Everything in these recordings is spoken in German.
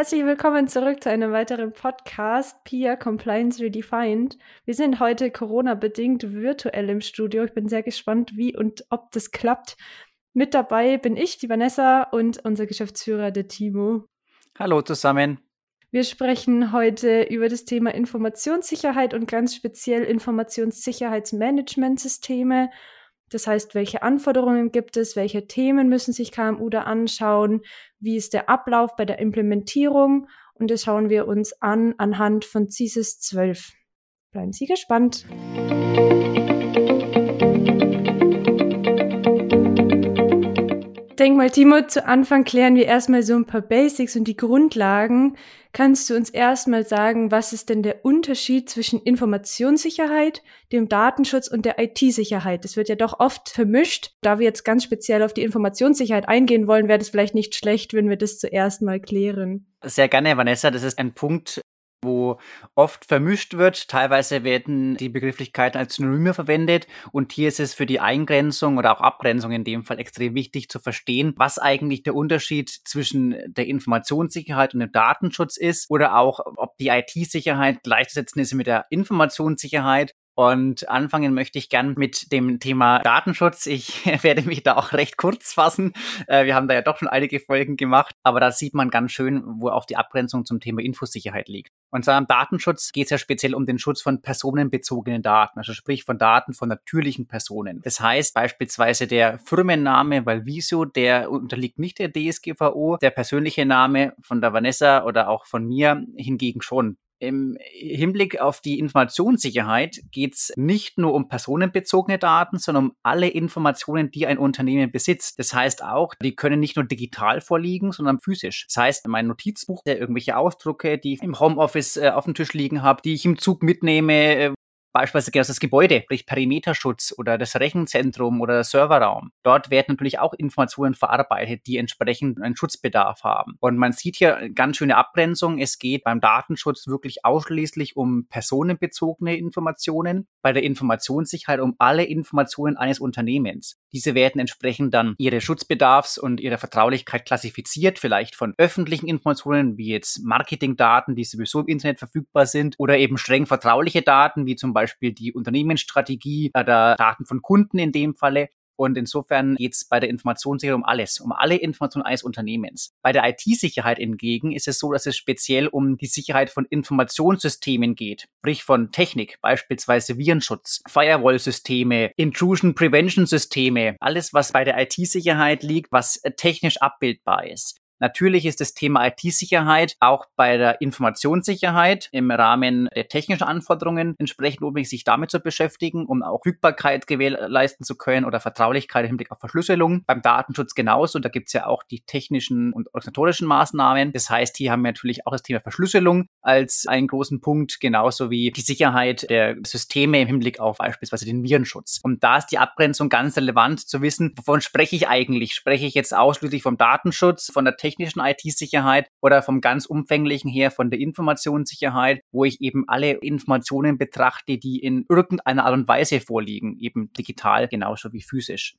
Herzlich willkommen zurück zu einem weiteren Podcast PIA Compliance Redefined. Wir sind heute Corona-bedingt virtuell im Studio. Ich bin sehr gespannt, wie und ob das klappt. Mit dabei bin ich, die Vanessa, und unser Geschäftsführer, der Timo. Hallo zusammen. Wir sprechen heute über das Thema Informationssicherheit und ganz speziell Informationssicherheitsmanagementsysteme. Das heißt, welche Anforderungen gibt es, welche Themen müssen sich KMU da anschauen, wie ist der Ablauf bei der Implementierung und das schauen wir uns an anhand von CISIS 12. Bleiben Sie gespannt. Denke mal, Timo, zu Anfang klären wir erstmal so ein paar Basics und die Grundlagen. Kannst du uns erstmal sagen, was ist denn der Unterschied zwischen Informationssicherheit, dem Datenschutz und der IT-Sicherheit? Das wird ja doch oft vermischt. Da wir jetzt ganz speziell auf die Informationssicherheit eingehen wollen, wäre das vielleicht nicht schlecht, wenn wir das zuerst mal klären. Sehr gerne, Vanessa. Das ist ein Punkt, wo oft vermischt wird. Teilweise werden die Begrifflichkeiten als Synonyme verwendet und hier ist es für die Eingrenzung oder auch Abgrenzung in dem Fall extrem wichtig zu verstehen, was eigentlich der Unterschied zwischen der Informationssicherheit und dem Datenschutz ist oder auch, ob die IT-Sicherheit gleichzusetzen ist mit der Informationssicherheit und anfangen möchte ich gern mit dem Thema Datenschutz. Ich werde mich da auch recht kurz fassen. Äh, wir haben da ja doch schon einige Folgen gemacht, aber da sieht man ganz schön, wo auch die Abgrenzung zum Thema Infosicherheit liegt. Und zwar im Datenschutz geht es ja speziell um den Schutz von personenbezogenen Daten, also sprich von Daten von natürlichen Personen. Das heißt beispielsweise der Firmenname Valvisio, der unterliegt nicht der DSGVO, der persönliche Name von der Vanessa oder auch von mir hingegen schon. Im Hinblick auf die Informationssicherheit geht es nicht nur um personenbezogene Daten, sondern um alle Informationen, die ein Unternehmen besitzt. Das heißt auch, die können nicht nur digital vorliegen, sondern physisch. Das heißt, mein Notizbuch, der irgendwelche Ausdrucke, die ich im Homeoffice äh, auf dem Tisch liegen habe, die ich im Zug mitnehme, äh, beispielsweise das Gebäude, sprich Perimeterschutz oder das Rechenzentrum oder der Serverraum. Dort werden natürlich auch Informationen verarbeitet, die entsprechend einen Schutzbedarf haben. Und man sieht hier ganz schöne Abgrenzung. Es geht beim Datenschutz wirklich ausschließlich um personenbezogene Informationen, bei der Informationssicherheit um alle Informationen eines Unternehmens. Diese werden entsprechend dann ihre Schutzbedarfs- und ihre Vertraulichkeit klassifiziert, vielleicht von öffentlichen Informationen wie jetzt Marketingdaten, die sowieso im Internet verfügbar sind, oder eben streng vertrauliche Daten, wie zum Beispiel die Unternehmensstrategie oder Daten von Kunden in dem Falle. Und insofern geht es bei der Informationssicherheit um alles, um alle Informationen eines Unternehmens. Bei der IT-Sicherheit hingegen ist es so, dass es speziell um die Sicherheit von Informationssystemen geht, sprich von Technik, beispielsweise Virenschutz, Firewall-Systeme, Intrusion Prevention-Systeme, alles, was bei der IT-Sicherheit liegt, was technisch abbildbar ist. Natürlich ist das Thema IT-Sicherheit auch bei der Informationssicherheit im Rahmen der technischen Anforderungen entsprechend notwendig, sich damit zu beschäftigen, um auch Rückbarkeit gewährleisten zu können oder Vertraulichkeit im Hinblick auf Verschlüsselung. Beim Datenschutz genauso. Da gibt es ja auch die technischen und organisatorischen Maßnahmen. Das heißt, hier haben wir natürlich auch das Thema Verschlüsselung als einen großen Punkt, genauso wie die Sicherheit der Systeme im Hinblick auf beispielsweise den Virenschutz. Und da ist die Abgrenzung ganz relevant zu wissen, wovon spreche ich eigentlich? Spreche ich jetzt ausschließlich vom Datenschutz, von der Technik technischen IT-Sicherheit oder vom ganz umfänglichen her von der Informationssicherheit, wo ich eben alle Informationen betrachte, die in irgendeiner Art und Weise vorliegen, eben digital genauso wie physisch.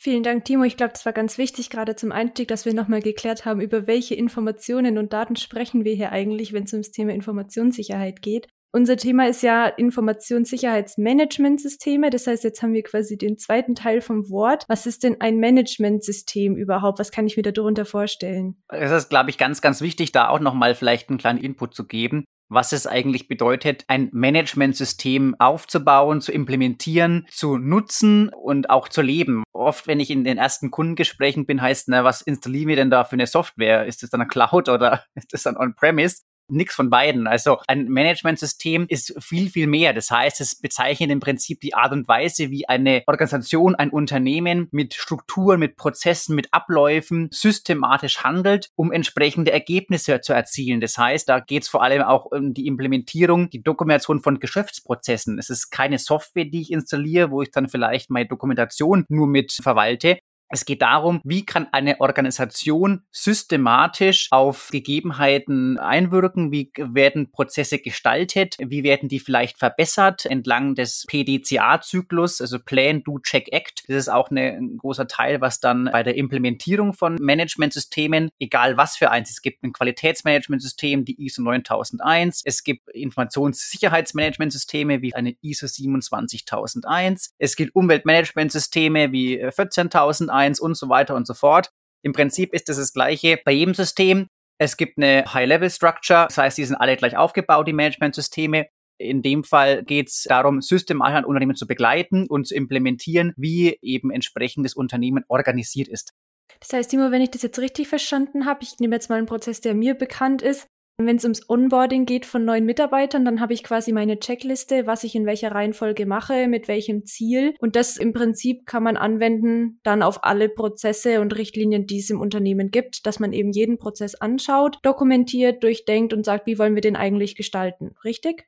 Vielen Dank, Timo. Ich glaube, das war ganz wichtig, gerade zum Einstieg, dass wir nochmal geklärt haben, über welche Informationen und Daten sprechen wir hier eigentlich, wenn es ums Thema Informationssicherheit geht. Unser Thema ist ja Informationssicherheitsmanagementsysteme. Das heißt, jetzt haben wir quasi den zweiten Teil vom Wort. Was ist denn ein Managementsystem überhaupt? Was kann ich mir darunter vorstellen? Es ist, glaube ich, ganz, ganz wichtig, da auch nochmal vielleicht einen kleinen Input zu geben was es eigentlich bedeutet, ein Managementsystem aufzubauen, zu implementieren, zu nutzen und auch zu leben. Oft, wenn ich in den ersten Kundengesprächen bin, heißt, na, was installieren wir denn da für eine Software? Ist das dann eine Cloud oder ist das dann On-Premise? Nix von beiden. Also ein Managementsystem ist viel, viel mehr. Das heißt, es bezeichnet im Prinzip die Art und Weise, wie eine Organisation, ein Unternehmen mit Strukturen, mit Prozessen, mit Abläufen systematisch handelt, um entsprechende Ergebnisse zu erzielen. Das heißt, da geht es vor allem auch um die Implementierung, die Dokumentation von Geschäftsprozessen. Es ist keine Software, die ich installiere, wo ich dann vielleicht meine Dokumentation nur mit verwalte, Es geht darum, wie kann eine Organisation systematisch auf Gegebenheiten einwirken, wie werden Prozesse gestaltet, wie werden die vielleicht verbessert entlang des PDCA-Zyklus, also Plan, Do, Check, Act. Das ist auch eine, ein großer Teil, was dann bei der Implementierung von Managementsystemen, egal was für eins, es gibt ein Qualitätsmanagementsystem, die ISO 9001, es gibt Informationssicherheitsmanagementsysteme wie eine ISO 27001, es gibt Umweltmanagementsysteme wie 14001 1 und so weiter und so fort. Im Prinzip ist das das gleiche bei jedem System. Es gibt eine High-Level-Structure, das heißt, die sind alle gleich aufgebaut, die Management-Systeme. In dem Fall geht es darum, systematisch ein Unternehmen zu begleiten und zu implementieren, wie eben entsprechend das Unternehmen organisiert ist. Das heißt, Timo, wenn ich das jetzt richtig verstanden habe, ich nehme jetzt mal einen Prozess, der mir bekannt ist, wenn es ums Onboarding geht von neuen Mitarbeitern, dann habe ich quasi meine Checkliste, was ich in welcher Reihenfolge mache, mit welchem Ziel. Und das im Prinzip kann man anwenden dann auf alle Prozesse und Richtlinien, die es im Unternehmen gibt, dass man eben jeden Prozess anschaut, dokumentiert, durchdenkt und sagt, wie wollen wir den eigentlich gestalten. Richtig?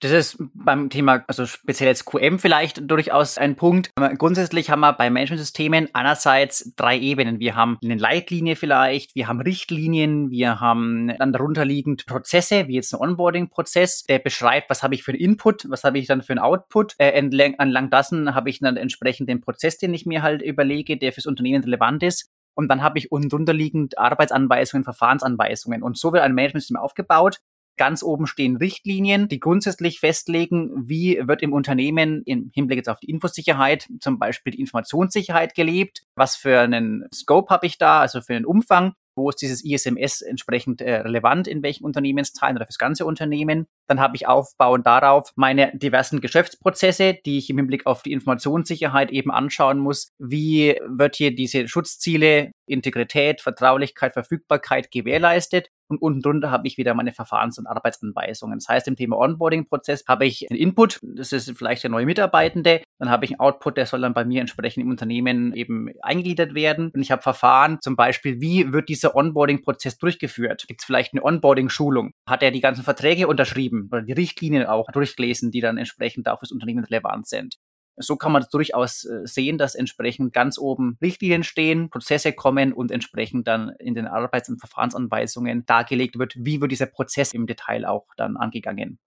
Das ist beim Thema, also speziell jetzt QM vielleicht durchaus ein Punkt. Grundsätzlich haben wir bei Managementsystemen einerseits drei Ebenen. Wir haben eine Leitlinie vielleicht, wir haben Richtlinien, wir haben dann darunter liegend Prozesse, wie jetzt ein Onboarding-Prozess, der beschreibt, was habe ich für einen Input, was habe ich dann für einen Output. Äh, entlang, entlang dessen habe ich dann entsprechend den Prozess, den ich mir halt überlege, der fürs Unternehmen relevant ist. Und dann habe ich unten drunter liegend Arbeitsanweisungen, Verfahrensanweisungen. Und so wird ein Managementsystem aufgebaut. Ganz oben stehen Richtlinien, die grundsätzlich festlegen, wie wird im Unternehmen im Hinblick jetzt auf die Infosicherheit zum Beispiel die Informationssicherheit gelebt, was für einen Scope habe ich da, also für einen Umfang, wo ist dieses ISMS entsprechend äh, relevant, in welchen Unternehmensteilen oder fürs ganze Unternehmen. Dann habe ich aufbauend darauf meine diversen Geschäftsprozesse, die ich im Hinblick auf die Informationssicherheit eben anschauen muss. Wie wird hier diese Schutzziele, Integrität, Vertraulichkeit, Verfügbarkeit gewährleistet? Und unten drunter habe ich wieder meine Verfahrens- und Arbeitsanweisungen. Das heißt, im Thema Onboarding-Prozess habe ich einen Input, das ist vielleicht der neue Mitarbeitende. Dann habe ich einen Output, der soll dann bei mir entsprechend im Unternehmen eben eingegliedert werden. Und ich habe Verfahren, zum Beispiel, wie wird dieser Onboarding-Prozess durchgeführt? Gibt es vielleicht eine Onboarding-Schulung? Hat er die ganzen Verträge unterschrieben oder die Richtlinien auch durchgelesen, die dann entsprechend auch fürs Unternehmen relevant sind? So kann man durchaus äh, sehen, dass entsprechend ganz oben Richtlinien stehen, Prozesse kommen und entsprechend dann in den Arbeits- und Verfahrensanweisungen dargelegt wird, wie wird dieser Prozess im Detail auch dann angegangen.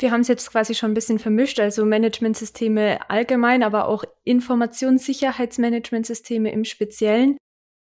Wir haben es jetzt quasi schon ein bisschen vermischt, also Managementsysteme allgemein, aber auch Informationssicherheitsmanagementsysteme im Speziellen.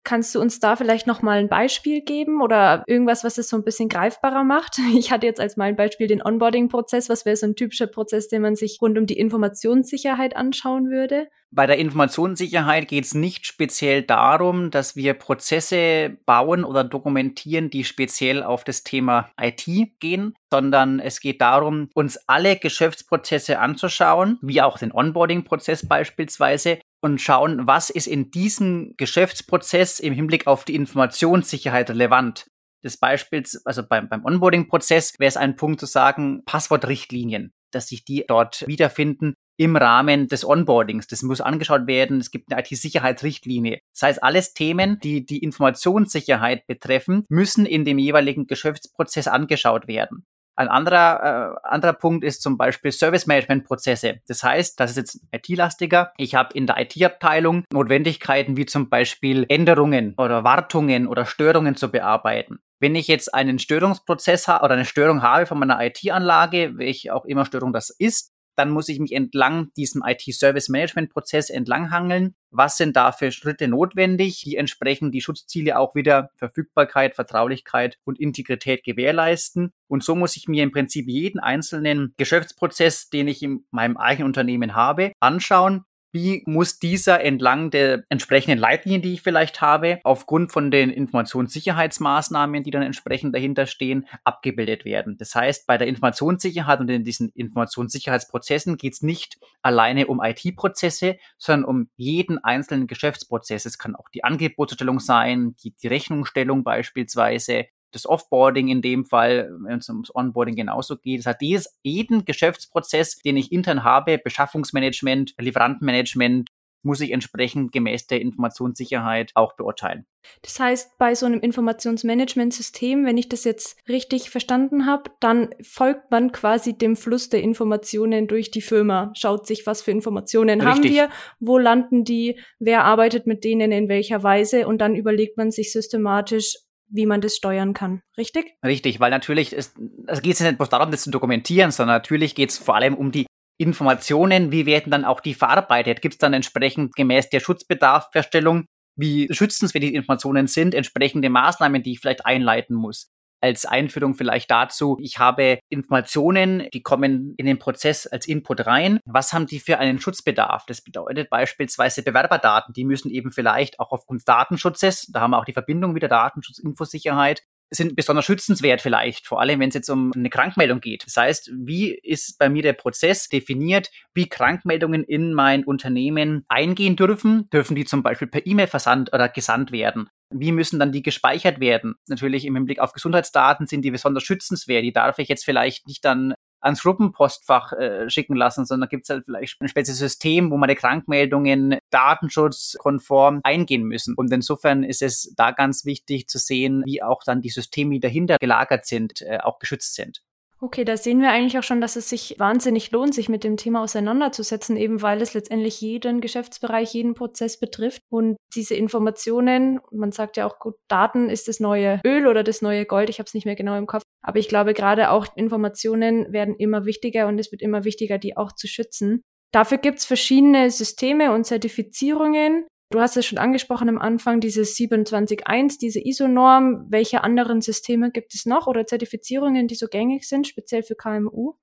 Kannst du uns da vielleicht noch mal ein Beispiel geben oder irgendwas, was es so ein bisschen greifbarer macht? Ich hatte jetzt als mein Beispiel den Onboarding-Prozess. Was wäre so ein typischer Prozess, den man sich rund um die Informationssicherheit anschauen würde? Bei der Informationssicherheit geht es nicht speziell darum, dass wir Prozesse bauen oder dokumentieren, die speziell auf das Thema IT gehen, sondern es geht darum, uns alle Geschäftsprozesse anzuschauen, wie auch den Onboarding-Prozess beispielsweise, und schauen, was ist in diesem Geschäftsprozess im Hinblick auf die Informationssicherheit relevant. Das Beispiel, also beim, beim Onboarding-Prozess wäre es ein Punkt zu sagen, Passwortrichtlinien, dass sich die dort wiederfinden im Rahmen des Onboardings. Das muss angeschaut werden. Es gibt eine IT-Sicherheitsrichtlinie. Das heißt, alles Themen, die die Informationssicherheit betreffen, müssen in dem jeweiligen Geschäftsprozess angeschaut werden. Ein anderer, äh, anderer Punkt ist zum Beispiel Service-Management-Prozesse. Das heißt, das ist jetzt IT-lastiger. Ich habe in der IT-Abteilung Notwendigkeiten wie zum Beispiel Änderungen oder Wartungen oder Störungen zu bearbeiten. Wenn ich jetzt einen Störungsprozess habe oder eine Störung habe von meiner IT-Anlage, welche auch immer Störung das ist, dann muss ich mich entlang diesem IT-Service-Management-Prozess entlanghangeln. Was sind da für Schritte notwendig, die entsprechend die Schutzziele auch wieder Verfügbarkeit, Vertraulichkeit und Integrität gewährleisten? Und so muss ich mir im Prinzip jeden einzelnen Geschäftsprozess, den ich in meinem eigenen Unternehmen habe, anschauen wie muss dieser entlang der entsprechenden Leitlinien, die ich vielleicht habe, aufgrund von den Informationssicherheitsmaßnahmen, die dann entsprechend dahinter stehen, abgebildet werden. Das heißt, bei der Informationssicherheit und in diesen Informationssicherheitsprozessen geht es nicht alleine um IT-Prozesse, sondern um jeden einzelnen Geschäftsprozess. Es kann auch die Angebotsstellung sein, die, die Rechnungsstellung beispielsweise, das Offboarding in dem Fall, wenn es ums Onboarding genauso geht. Das heißt, jedes, jeden Geschäftsprozess, den ich intern habe, Beschaffungsmanagement, Lieferantenmanagement, muss ich entsprechend gemäß der Informationssicherheit auch beurteilen. Das heißt, bei so einem Informationsmanagementsystem, wenn ich das jetzt richtig verstanden habe, dann folgt man quasi dem Fluss der Informationen durch die Firma, schaut sich, was für Informationen richtig. haben wir, wo landen die, wer arbeitet mit denen in welcher Weise und dann überlegt man sich systematisch, wie man das steuern kann, richtig? Richtig, weil natürlich ist, geht es nicht bloß darum, das zu dokumentieren, sondern natürlich geht es vor allem um die Informationen, wie werden dann auch die verarbeitet? Gibt es dann entsprechend gemäß der Schutzbedarfsfeststellung, wie schützenswert die Informationen sind, entsprechende Maßnahmen, die ich vielleicht einleiten muss? Als Einführung vielleicht dazu, ich habe Informationen, die kommen in den Prozess als Input rein. Was haben die für einen Schutzbedarf? Das bedeutet beispielsweise Bewerberdaten, die müssen eben vielleicht auch aufgrund Datenschutzes, da haben wir auch die Verbindung wieder Datenschutz, Infosicherheit, sind besonders schützenswert vielleicht, vor allem wenn es jetzt um eine Krankmeldung geht. Das heißt, wie ist bei mir der Prozess definiert, wie Krankmeldungen in mein Unternehmen eingehen dürfen? Dürfen die zum Beispiel per E-Mail versandt oder gesandt werden? Wie müssen dann die gespeichert werden? Natürlich im Hinblick auf Gesundheitsdaten sind die besonders schützenswert. Die darf ich jetzt vielleicht nicht dann ans Gruppenpostfach äh, schicken lassen, sondern gibt es halt vielleicht ein spezielles System, wo meine Krankmeldungen datenschutzkonform eingehen müssen. Und insofern ist es da ganz wichtig zu sehen, wie auch dann die Systeme, die dahinter gelagert sind, äh, auch geschützt sind. Okay, da sehen wir eigentlich auch schon, dass es sich wahnsinnig lohnt, sich mit dem Thema auseinanderzusetzen, eben weil es letztendlich jeden Geschäftsbereich, jeden Prozess betrifft. Und diese Informationen, man sagt ja auch gut, Daten ist das neue Öl oder das neue Gold, ich habe es nicht mehr genau im Kopf. Aber ich glaube, gerade auch Informationen werden immer wichtiger und es wird immer wichtiger, die auch zu schützen. Dafür gibt es verschiedene Systeme und Zertifizierungen. Du hast es schon angesprochen am Anfang, diese 27.1, diese ISO-Norm. Welche anderen Systeme gibt es noch oder Zertifizierungen, die so gängig sind, speziell für KMU?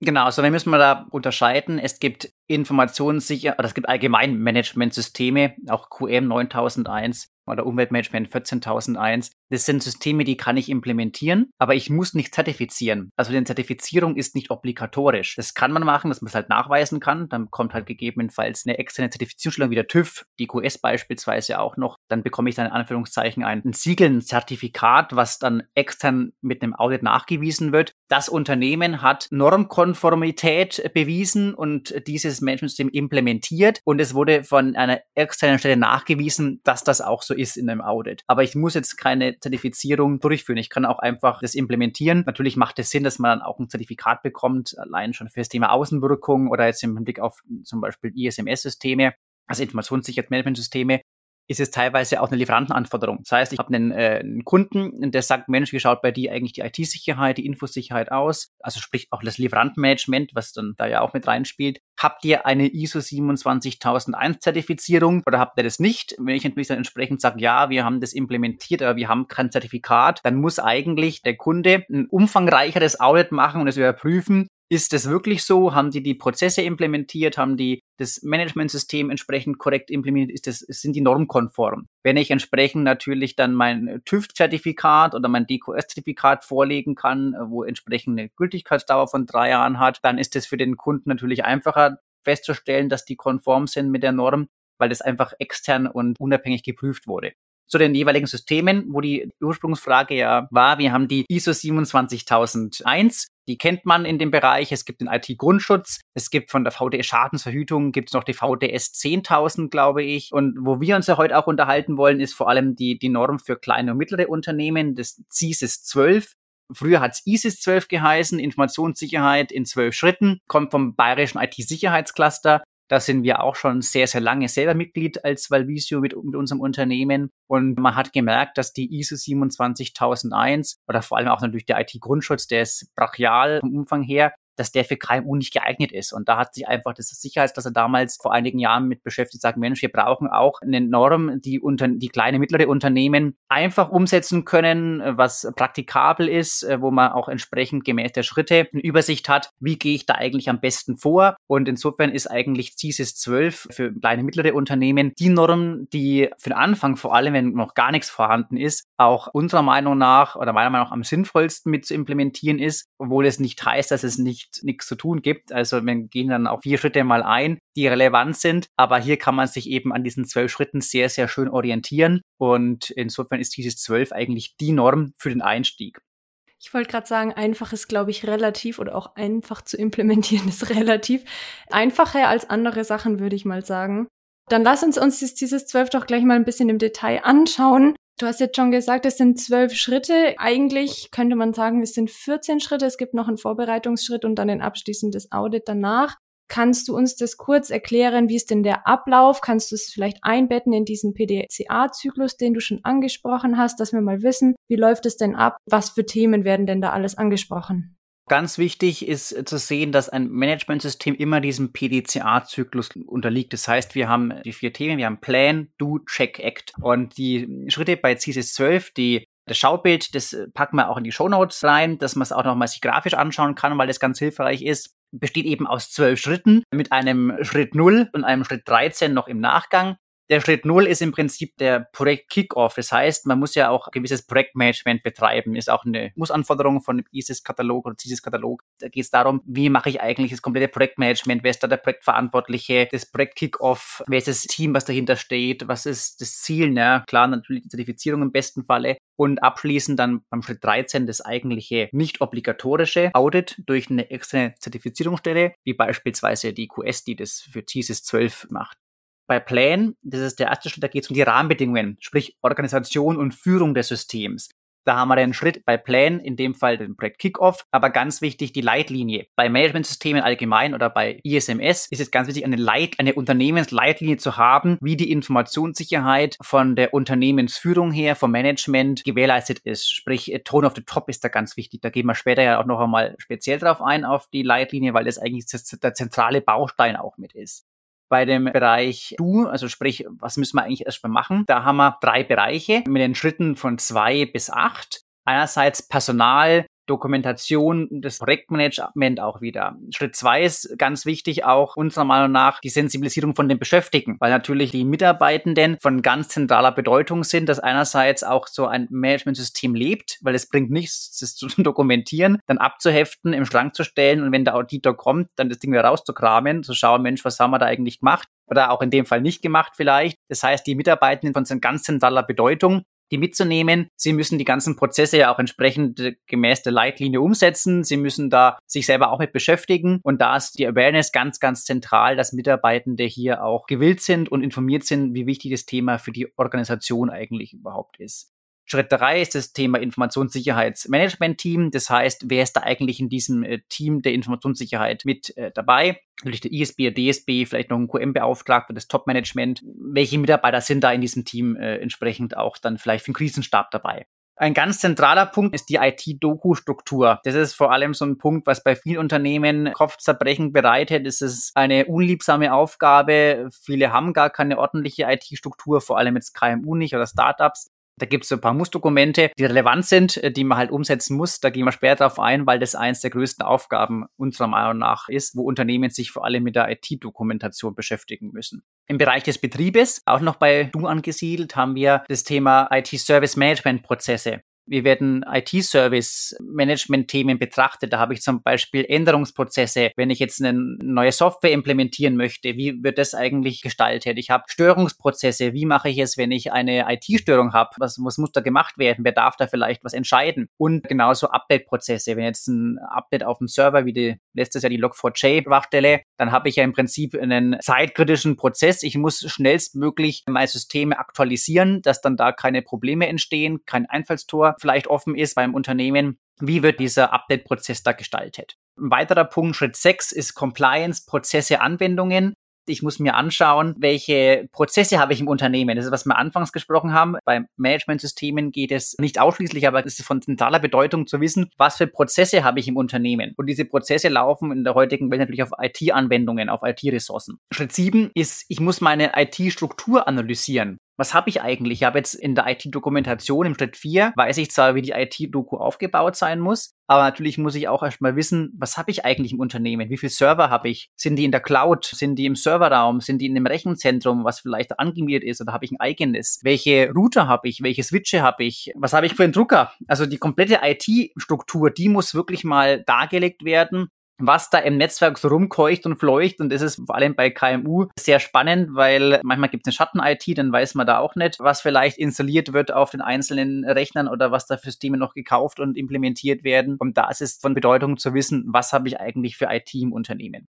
Genau, also wir müssen mal da unterscheiden. Es gibt Informationssicher, oder es gibt allgemein Managementsysteme, auch QM 9001 oder Umweltmanagement 14001. Das sind Systeme, die kann ich implementieren, aber ich muss nicht zertifizieren. Also die Zertifizierung ist nicht obligatorisch. Das kann man machen, dass man es halt nachweisen kann. Dann kommt halt gegebenenfalls eine externe Zertifizierungsstellung wie der TÜV, die QS beispielsweise auch noch. Dann bekomme ich dann in Anführungszeichen ein, Siegel, ein Zertifikat, was dann extern mit einem Audit nachgewiesen wird. Das Unternehmen hat Normkonformität bewiesen und dieses Managementsystem implementiert und es wurde von einer externen Stelle nachgewiesen, dass das auch so ist in einem Audit. Aber ich muss jetzt keine Zertifizierung durchführen. Ich kann auch einfach das implementieren. Natürlich macht es Sinn, dass man dann auch ein Zertifikat bekommt, allein schon für das Thema Außenwirkung oder jetzt im Blick auf zum Beispiel ISMS-Systeme, also Informationssicherheitsmanagementsysteme ist es teilweise auch eine Lieferantenanforderung. Das heißt, ich habe einen, äh, einen Kunden, der sagt, Mensch, wie schaut bei dir eigentlich die IT-Sicherheit, die Infosicherheit aus? Also sprich auch das Lieferantenmanagement, was dann da ja auch mit reinspielt. Habt ihr eine ISO 27001 Zertifizierung oder habt ihr das nicht? Wenn ich natürlich dann entsprechend sage, ja, wir haben das implementiert, aber wir haben kein Zertifikat, dann muss eigentlich der Kunde ein umfangreicheres Audit machen und es überprüfen, ist es wirklich so? Haben die die Prozesse implementiert? Haben die das Managementsystem entsprechend korrekt implementiert? Ist das, sind die normkonform? Wenn ich entsprechend natürlich dann mein TÜV-Zertifikat oder mein DQS-Zertifikat vorlegen kann, wo entsprechend eine Gültigkeitsdauer von drei Jahren hat, dann ist es für den Kunden natürlich einfacher festzustellen, dass die konform sind mit der Norm, weil das einfach extern und unabhängig geprüft wurde zu den jeweiligen Systemen, wo die Ursprungsfrage ja war. Wir haben die ISO 27001. Die kennt man in dem Bereich. Es gibt den IT-Grundschutz. Es gibt von der VDS Schadensverhütung gibt es noch die VDS 10.000, glaube ich. Und wo wir uns ja heute auch unterhalten wollen, ist vor allem die, die Norm für kleine und mittlere Unternehmen, das CISIS 12. Früher hat es ISIS 12 geheißen, Informationssicherheit in zwölf Schritten, kommt vom bayerischen IT-Sicherheitscluster. Da sind wir auch schon sehr, sehr lange selber Mitglied als Valvisio mit, mit unserem Unternehmen. Und man hat gemerkt, dass die ISO 27001 oder vor allem auch natürlich der IT-Grundschutz, der ist brachial vom Umfang her, dass der für KMU nicht geeignet ist. Und da hat sich einfach das Sicherheitsklasse damals vor einigen Jahren mit beschäftigt, sagt, Mensch, wir brauchen auch eine Norm, die unter, die kleine, mittlere Unternehmen einfach umsetzen können, was praktikabel ist, äh, wo man auch entsprechend gemäß der Schritte eine Übersicht hat, wie gehe ich da eigentlich am besten vor. Und insofern ist eigentlich CISIS 12 für kleine, mittlere Unternehmen die Norm, die für den Anfang, vor allem wenn noch gar nichts vorhanden ist, auch unserer Meinung nach oder meiner Meinung nach am sinnvollsten mit zu implementieren ist, obwohl es nicht heißt, dass es nicht nichts zu tun gibt. Also wir gehen dann auf vier Schritte mal ein, die relevant sind. Aber hier kann man sich eben an diesen zwölf Schritten sehr, sehr schön orientieren. Und insofern ist dieses zwölf eigentlich die Norm für den Einstieg. Ich wollte gerade sagen, einfach ist, glaube ich, relativ oder auch einfach zu implementieren ist relativ. Einfacher als andere Sachen, würde ich mal sagen. Dann lass uns uns dieses zwölf doch gleich mal ein bisschen im Detail anschauen. Du hast jetzt schon gesagt, es sind zwölf Schritte. Eigentlich könnte man sagen, es sind 14 Schritte. Es gibt noch einen Vorbereitungsschritt und dann ein abschließendes Audit danach. Kannst du uns das kurz erklären? Wie ist denn der Ablauf? Kannst du es vielleicht einbetten in diesen PDCA-Zyklus, den du schon angesprochen hast, dass wir mal wissen, wie läuft es denn ab? Was für Themen werden denn da alles angesprochen? Ganz wichtig ist zu sehen, dass ein Managementsystem immer diesem PDCA-Zyklus unterliegt. Das heißt, wir haben die vier Themen, wir haben Plan, Do, Check, Act. Und die Schritte bei CSIS 12, die das Schaubild, das packen wir auch in die Shownotes rein, dass man es auch nochmal sich grafisch anschauen kann, weil das ganz hilfreich ist. Besteht eben aus zwölf Schritten mit einem Schritt 0 und einem Schritt 13 noch im Nachgang. Der Schritt Null ist im Prinzip der Projekt Kickoff. Das heißt, man muss ja auch gewisses Projektmanagement betreiben. Ist auch eine Mussanforderung von dem ISIS-Katalog oder CISIS-Katalog. Da geht es darum, wie mache ich eigentlich das komplette Projektmanagement? Wer ist da der Projektverantwortliche? Das Projekt Kickoff? Wer ist das Team, was dahinter steht? Was ist das Ziel? Na, klar, natürlich die Zertifizierung im besten Falle. Und abschließend dann beim Schritt 13 das eigentliche nicht obligatorische Audit durch eine externe Zertifizierungsstelle, wie beispielsweise die QS, die das für CISIS 12 macht. Bei Plan, das ist der erste Schritt, da geht es um die Rahmenbedingungen, sprich Organisation und Führung des Systems. Da haben wir den Schritt bei Plan, in dem Fall den Projekt Kickoff, aber ganz wichtig die Leitlinie. Bei Managementsystemen allgemein oder bei ISMS ist es ganz wichtig, eine, Leit eine Unternehmensleitlinie zu haben, wie die Informationssicherheit von der Unternehmensführung her, vom Management gewährleistet ist. Sprich, Tone of the Top ist da ganz wichtig. Da gehen wir später ja auch noch einmal speziell drauf ein, auf die Leitlinie, weil das eigentlich der zentrale Baustein auch mit ist bei dem Bereich Du, also sprich, was müssen wir eigentlich erstmal machen? Da haben wir drei Bereiche mit den Schritten von zwei bis acht. Einerseits Personal, Dokumentation, das Projektmanagement auch wieder. Schritt zwei ist ganz wichtig auch unserer Meinung nach die Sensibilisierung von den Beschäftigten, weil natürlich die Mitarbeitenden von ganz zentraler Bedeutung sind, dass einerseits auch so ein Managementsystem lebt, weil es bringt nichts, das zu dokumentieren, dann abzuheften, im Schrank zu stellen und wenn der Auditor kommt, dann das Ding wieder rauszukramen, zu schauen, Mensch, was haben wir da eigentlich gemacht? Oder auch in dem Fall nicht gemacht vielleicht. Das heißt, die Mitarbeitenden von ganz zentraler Bedeutung die mitzunehmen. Sie müssen die ganzen Prozesse ja auch entsprechend äh, gemäß der Leitlinie umsetzen. Sie müssen da sich selber auch mit beschäftigen. Und da ist die Awareness ganz, ganz zentral, dass Mitarbeitende hier auch gewillt sind und informiert sind, wie wichtig das Thema für die Organisation eigentlich überhaupt ist. Schritt drei ist das Thema Informationssicherheitsmanagement-Team. Das heißt, wer ist da eigentlich in diesem äh, Team der Informationssicherheit mit äh, dabei? Natürlich der ISB, der DSB, vielleicht noch ein QM-Beauftragter, das Top-Management. Welche Mitarbeiter sind da in diesem Team äh, entsprechend auch dann vielleicht für den Krisenstab dabei? Ein ganz zentraler Punkt ist die IT-Doku-Struktur. Das ist vor allem so ein Punkt, was bei vielen Unternehmen Kopfzerbrechen bereitet. Es ist eine unliebsame Aufgabe. Viele haben gar keine ordentliche IT-Struktur, vor allem jetzt KMU nicht oder Startups. Da gibt es so ein paar Mussdokumente, die relevant sind, äh, die man halt umsetzen muss. Da gehen wir später darauf ein, weil das eins der größten Aufgaben unserer Meinung nach ist, wo Unternehmen sich vor allem mit der IT-Dokumentation beschäftigen müssen. Im Bereich des Betriebes, auch noch bei Du angesiedelt, haben wir das Thema IT-Service-Management-Prozesse. Wir werden IT-Service-Management-Themen betrachtet. Da habe ich zum Beispiel Änderungsprozesse. Wenn ich jetzt eine neue Software implementieren möchte, wie wird das eigentlich gestaltet? Ich habe Störungsprozesse. Wie mache ich es, wenn ich eine IT-Störung habe? Was, was muss da gemacht werden? Wer darf da vielleicht was entscheiden? Und genauso Update-Prozesse. Wenn jetzt ein Update auf dem Server, wie die, letztes Jahr die Log4j-Wachstelle, dann habe ich ja im Prinzip einen zeitkritischen Prozess. Ich muss schnellstmöglich meine Systeme aktualisieren, dass dann da keine Probleme entstehen, kein Einfallstor vielleicht offen ist beim Unternehmen. Wie wird dieser Update-Prozess da gestaltet? Ein weiterer Punkt, Schritt 6, ist Compliance, Prozesse, Anwendungen. Ich muss mir anschauen, welche Prozesse habe ich im Unternehmen. Das ist, was wir anfangs gesprochen haben. Bei Managementsystemen geht es nicht ausschließlich, aber es ist von zentraler Bedeutung zu wissen, was für Prozesse habe ich im Unternehmen. Und diese Prozesse laufen in der heutigen Welt natürlich auf IT-Anwendungen, auf IT-Ressourcen. Schritt 7 ist, ich muss meine IT-Struktur analysieren was habe ich eigentlich? Ich habe jetzt in der IT-Dokumentation im Schritt 4, weiß ich zwar, wie die IT-Doku aufgebaut sein muss, aber natürlich muss ich auch erstmal wissen, was habe ich eigentlich im Unternehmen? Wie viele Server habe ich? Sind die in der Cloud? Sind die im Serverraum? Sind die in einem Rechenzentrum, was vielleicht angemietet ist? Oder habe ich ein eigenes? Welche Router habe ich? Welche Switche habe ich? Was habe ich für einen Drucker? Also die komplette IT-Struktur, die muss wirklich mal dargelegt werden was da im Netzwerk so rumkeucht und fleucht. Und das ist vor allem bei KMU sehr spannend, weil manchmal gibt es eine Schatten-IT, dann weiß man da auch nicht, was vielleicht installiert wird auf den einzelnen Rechnern oder was da für Systeme noch gekauft und implementiert werden. Und da ist es von Bedeutung zu wissen, was habe ich eigentlich für IT im Unternehmen.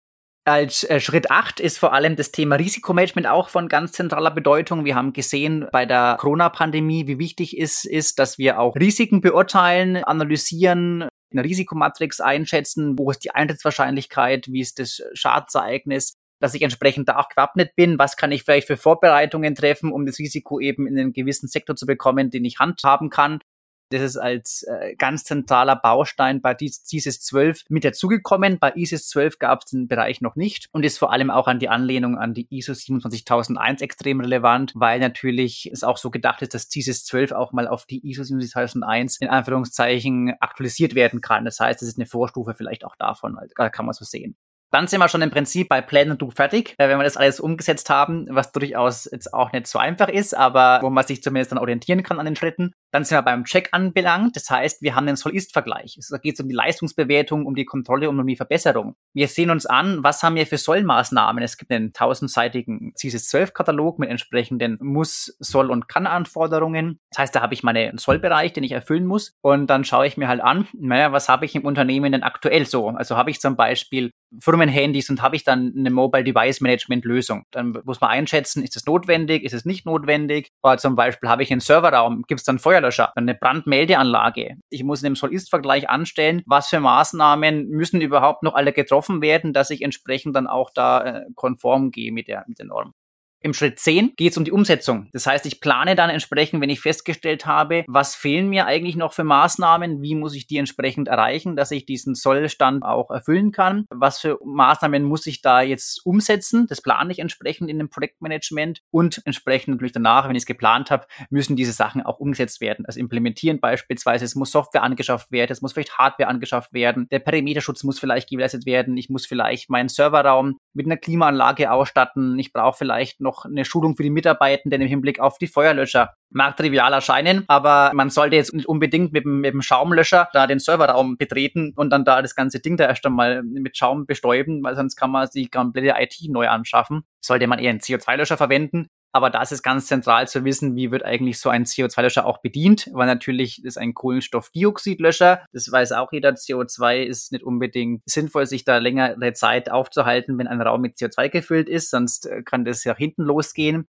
Als äh, Schritt 8 ist vor allem das Thema Risikomanagement auch von ganz zentraler Bedeutung. Wir haben gesehen bei der Corona-Pandemie, wie wichtig es ist, dass wir auch Risiken beurteilen, analysieren, eine Risikomatrix einschätzen, wo ist die Eintrittswahrscheinlichkeit, wie ist das Schadensereignis, dass ich entsprechend da auch gewappnet bin, was kann ich vielleicht für Vorbereitungen treffen, um das Risiko eben in einen gewissen Sektor zu bekommen, den ich handhaben kann. Das ist als äh, ganz zentraler Baustein bei ISIS 12 mit dazugekommen. Bei ISIS 12 gab es den Bereich noch nicht und ist vor allem auch an die Anlehnung an die ISO 27001 extrem relevant, weil natürlich es auch so gedacht ist, dass ISIS 12 auch mal auf die ISO 27001 in Anführungszeichen aktualisiert werden kann. Das heißt, es ist eine Vorstufe vielleicht auch davon, kann man so sehen. Dann sind wir schon im Prinzip bei Plan und Do fertig, äh, wenn wir das alles umgesetzt haben, was durchaus jetzt auch nicht so einfach ist, aber wo man sich zumindest dann orientieren kann an den Schritten. Dann sind wir beim Check anbelangt. Das heißt, wir haben den Soll-Ist-Vergleich. Da geht um die Leistungsbewertung, um die Kontrolle und um die Verbesserung. Wir sehen uns an, was haben wir für Sollmaßnahmen. Es gibt einen tausendseitigen CISIS-12-Katalog mit entsprechenden Muss-, Soll- und Kann-Anforderungen. Das heißt, da habe ich meinen Sollbereich, den ich erfüllen muss. Und dann schaue ich mir halt an, naja, was habe ich im Unternehmen denn aktuell so? Also habe ich zum Beispiel Firmenhandys und habe ich dann eine Mobile Device Management Lösung. Dann muss man einschätzen, ist es notwendig, ist es nicht notwendig? Oder zum Beispiel habe ich einen Serverraum, gibt es dann Feuer Feuerlöscher, eine Brandmeldeanlage. Ich muss in dem Soll-Ist-Vergleich anstellen, was für Maßnahmen müssen überhaupt noch alle getroffen werden, dass ich entsprechend dann auch da äh, konform gehe mit der, mit der Norm. Im Schritt 10 geht es um die Umsetzung. Das heißt, ich plane dann entsprechend, wenn ich festgestellt habe, was fehlen mir eigentlich noch für Maßnahmen, wie muss ich die entsprechend erreichen, dass ich diesen Sollstand auch erfüllen kann, was für Maßnahmen muss ich da jetzt umsetzen, das plane ich entsprechend in dem Projektmanagement und entsprechend natürlich danach, wenn ich es geplant habe, müssen diese Sachen auch umgesetzt werden. Also implementieren beispielsweise, es muss Software angeschafft werden, es muss vielleicht Hardware angeschafft werden, der Perimeterschutz muss vielleicht gewährleistet werden, ich muss vielleicht meinen Serverraum mit einer Klimaanlage ausstatten, ich brauche vielleicht noch noch eine Schulung für die Mitarbeitenden im Hinblick auf die Feuerlöscher. Mag trivial erscheinen, aber man sollte jetzt nicht unbedingt mit dem, mit dem Schaumlöscher da den Serverraum betreten und dann da das ganze Ding da erst einmal mit Schaum bestäuben, weil sonst kann man die komplette IT neu anschaffen. Sollte man eher einen CO2-Löscher verwenden, aber da ist es ganz zentral zu wissen, wie wird eigentlich so ein CO2-Löscher auch bedient, weil natürlich ist ein Kohlenstoffdioxidlöscher. Das weiß auch jeder. CO2 ist nicht unbedingt sinnvoll, sich da längere Zeit aufzuhalten, wenn ein Raum mit CO2 gefüllt ist, sonst äh, kann das ja hinten losgehen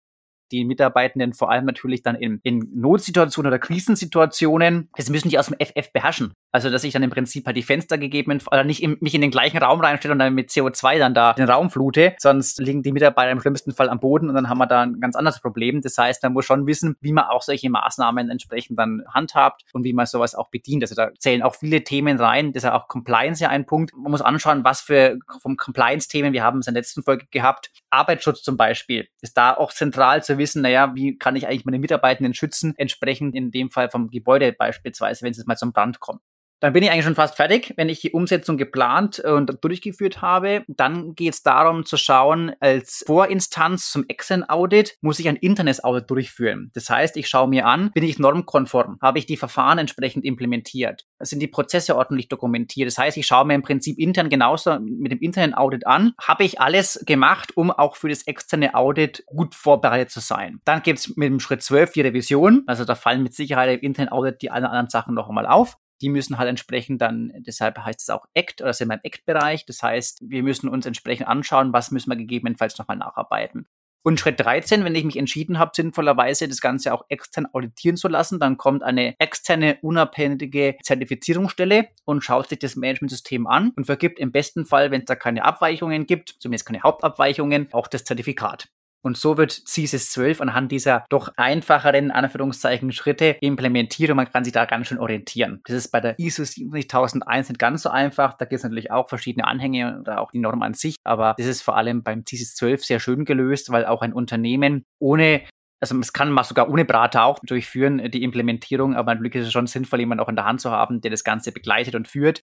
die Mitarbeitenden vor allem natürlich dann in, in Notsituationen oder Krisensituationen, das müssen die aus dem FF beherrschen. Also, dass ich dann im Prinzip halt die Fenster gegeben, oder nicht in, mich in den gleichen Raum reinstelle und dann mit CO2 dann da den Raum flute, sonst liegen die Mitarbeiter im schlimmsten Fall am Boden und dann haben wir da ein ganz anderes Problem. Das heißt, man muss schon wissen, wie man auch solche Maßnahmen entsprechend dann handhabt und wie man sowas auch bedient. Also da zählen auch viele Themen rein. Das ist ja auch Compliance ja ein Punkt. Man muss anschauen, was für Compliance-Themen, wir haben es in der letzten Folge gehabt, Arbeitsschutz zum Beispiel, ist da auch zentral zu wissen, naja, wie kann ich eigentlich meine Mitarbeitenden schützen, entsprechend in dem Fall vom Gebäude beispielsweise, wenn es mal zum Brand kommt. Dann bin ich eigentlich schon fast fertig. Wenn ich die Umsetzung geplant und durchgeführt habe, dann geht es darum zu schauen, als Vorinstanz zum Extern-Audit muss ich ein internes Audit durchführen. Das heißt, ich schaue mir an, bin ich normkonform? Habe ich die Verfahren entsprechend implementiert? Sind die Prozesse ordentlich dokumentiert? Das heißt, ich schaue mir im Prinzip intern genauso mit dem internen Audit an. Habe ich alles gemacht, um auch für das externe Audit gut vorbereitet zu sein? Dann gibt es mit dem Schritt 12 die Revision. Also da fallen mit Sicherheit im internen Audit die anderen Sachen noch einmal auf die müssen halt entsprechend dann, deshalb heißt es auch ACT oder sind wir im ACT-Bereich. Das heißt, wir müssen uns entsprechend anschauen, was müssen wir gegebenenfalls nochmal nacharbeiten. Und Schritt 13, wenn ich mich entschieden habe, sinnvollerweise das Ganze auch extern auditieren zu lassen, dann kommt eine externe, unabhängige Zertifizierungsstelle und schaut sich das Managementsystem an und vergibt im besten Fall, wenn es da keine Abweichungen gibt, zumindest keine Hauptabweichungen, auch das Zertifikat. Und so wird CSIS 12 anhand dieser doch einfacheren Anführungszeichen Schritte implementiert und man kann sich da ganz schön orientieren. Das ist bei der ISO 27001 nicht ganz so einfach. Da gibt es natürlich auch verschiedene Anhänge oder auch die Norm an sich. Aber das ist vor allem beim CSIS 12 sehr schön gelöst, weil auch ein Unternehmen ohne also es kann man sogar ohne Berater auch durchführen, die Implementierung, aber natürlich ist es schon sinnvoll, jemanden auch in der Hand zu haben, der das Ganze begleitet und führt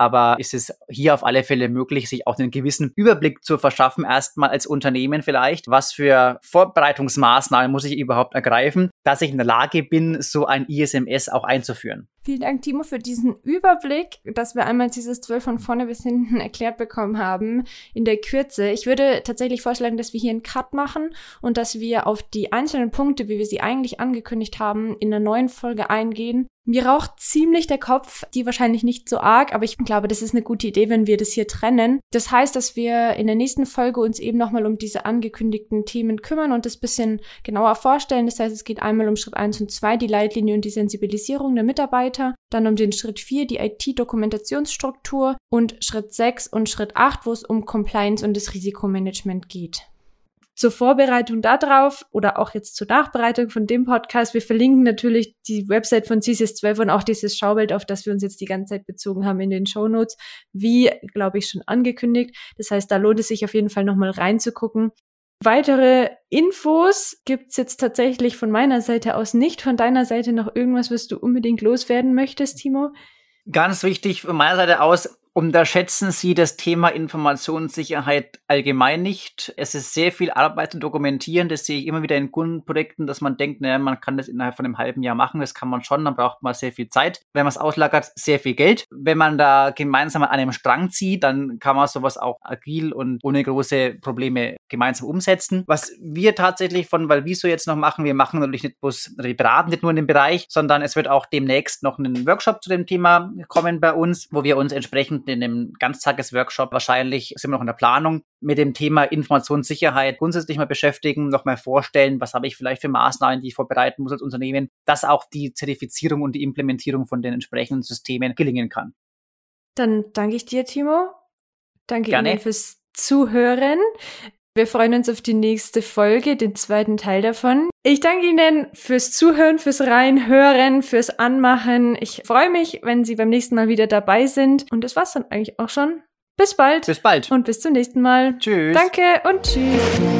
aber ist es hier auf alle Fälle möglich, sich auch einen gewissen Überblick zu verschaffen, erstmal als Unternehmen vielleicht, was für Vorbereitungsmaßnahmen muss ich überhaupt ergreifen, dass ich in der Lage bin, so ein ISMS auch einzuführen. Vielen Dank, Timo, für diesen Überblick, dass wir einmal dieses 12 von vorne bis hinten erklärt bekommen haben in der Kürze. Ich würde tatsächlich vorschlagen, dass wir hier einen Cut machen und dass wir auf die einzelnen Punkte, wie wir sie eigentlich angekündigt haben, in der neuen Folge eingehen. Mir raucht ziemlich der Kopf, die wahrscheinlich nicht so arg, aber ich glaube, das ist eine gute Idee, wenn wir das hier trennen. Das heißt, dass wir in der nächsten Folge uns eben nochmal um diese angekündigten Themen kümmern und das bisschen genauer vorstellen. Das heißt, es geht um Schritt 1 und 2, die Leitlinie und die Sensibilisierung der Mitarbeiter, dann um den Schritt 4, die IT-Dokumentationsstruktur und Schritt 6 und Schritt 8, wo es um Compliance und das Risikomanagement geht zur Vorbereitung darauf oder auch jetzt zur Nachbereitung von dem Podcast. Wir verlinken natürlich die Website von CSIS 12 und auch dieses Schaubild, auf das wir uns jetzt die ganze Zeit bezogen haben in den Show Notes, wie, glaube ich, schon angekündigt. Das heißt, da lohnt es sich auf jeden Fall nochmal reinzugucken. Weitere Infos gibt's jetzt tatsächlich von meiner Seite aus nicht. Von deiner Seite noch irgendwas, was du unbedingt loswerden möchtest, Timo? Ganz wichtig von meiner Seite aus, Unterschätzen Sie das Thema Informationssicherheit allgemein nicht. Es ist sehr viel Arbeit zu dokumentieren. Das sehe ich immer wieder in Kundenprojekten, dass man denkt, naja, man kann das innerhalb von einem halben Jahr machen. Das kann man schon, dann braucht man sehr viel Zeit. Wenn man es auslagert, sehr viel Geld. Wenn man da gemeinsam an einem Strang zieht, dann kann man sowas auch agil und ohne große Probleme gemeinsam umsetzen. Was wir tatsächlich von Valviso jetzt noch machen, wir machen natürlich nicht bloß, wir beraten nicht nur in dem Bereich, sondern es wird auch demnächst noch einen Workshop zu dem Thema kommen bei uns, wo wir uns entsprechend in dem Ganztagesworkshop wahrscheinlich sind wir noch in der Planung mit dem Thema Informationssicherheit grundsätzlich mal beschäftigen, noch mal vorstellen, was habe ich vielleicht für Maßnahmen, die ich vorbereiten muss als Unternehmen, dass auch die Zertifizierung und die Implementierung von den entsprechenden Systemen gelingen kann. Dann danke ich dir, Timo. Danke Gerne. Ihnen fürs Zuhören. Wir freuen uns auf die nächste Folge, den zweiten Teil davon. Ich danke Ihnen fürs Zuhören, fürs Reinhören, fürs Anmachen. Ich freue mich, wenn Sie beim nächsten Mal wieder dabei sind. Und das war's dann eigentlich auch schon. Bis bald. Bis bald. Und bis zum nächsten Mal. Tschüss. Danke und tschüss.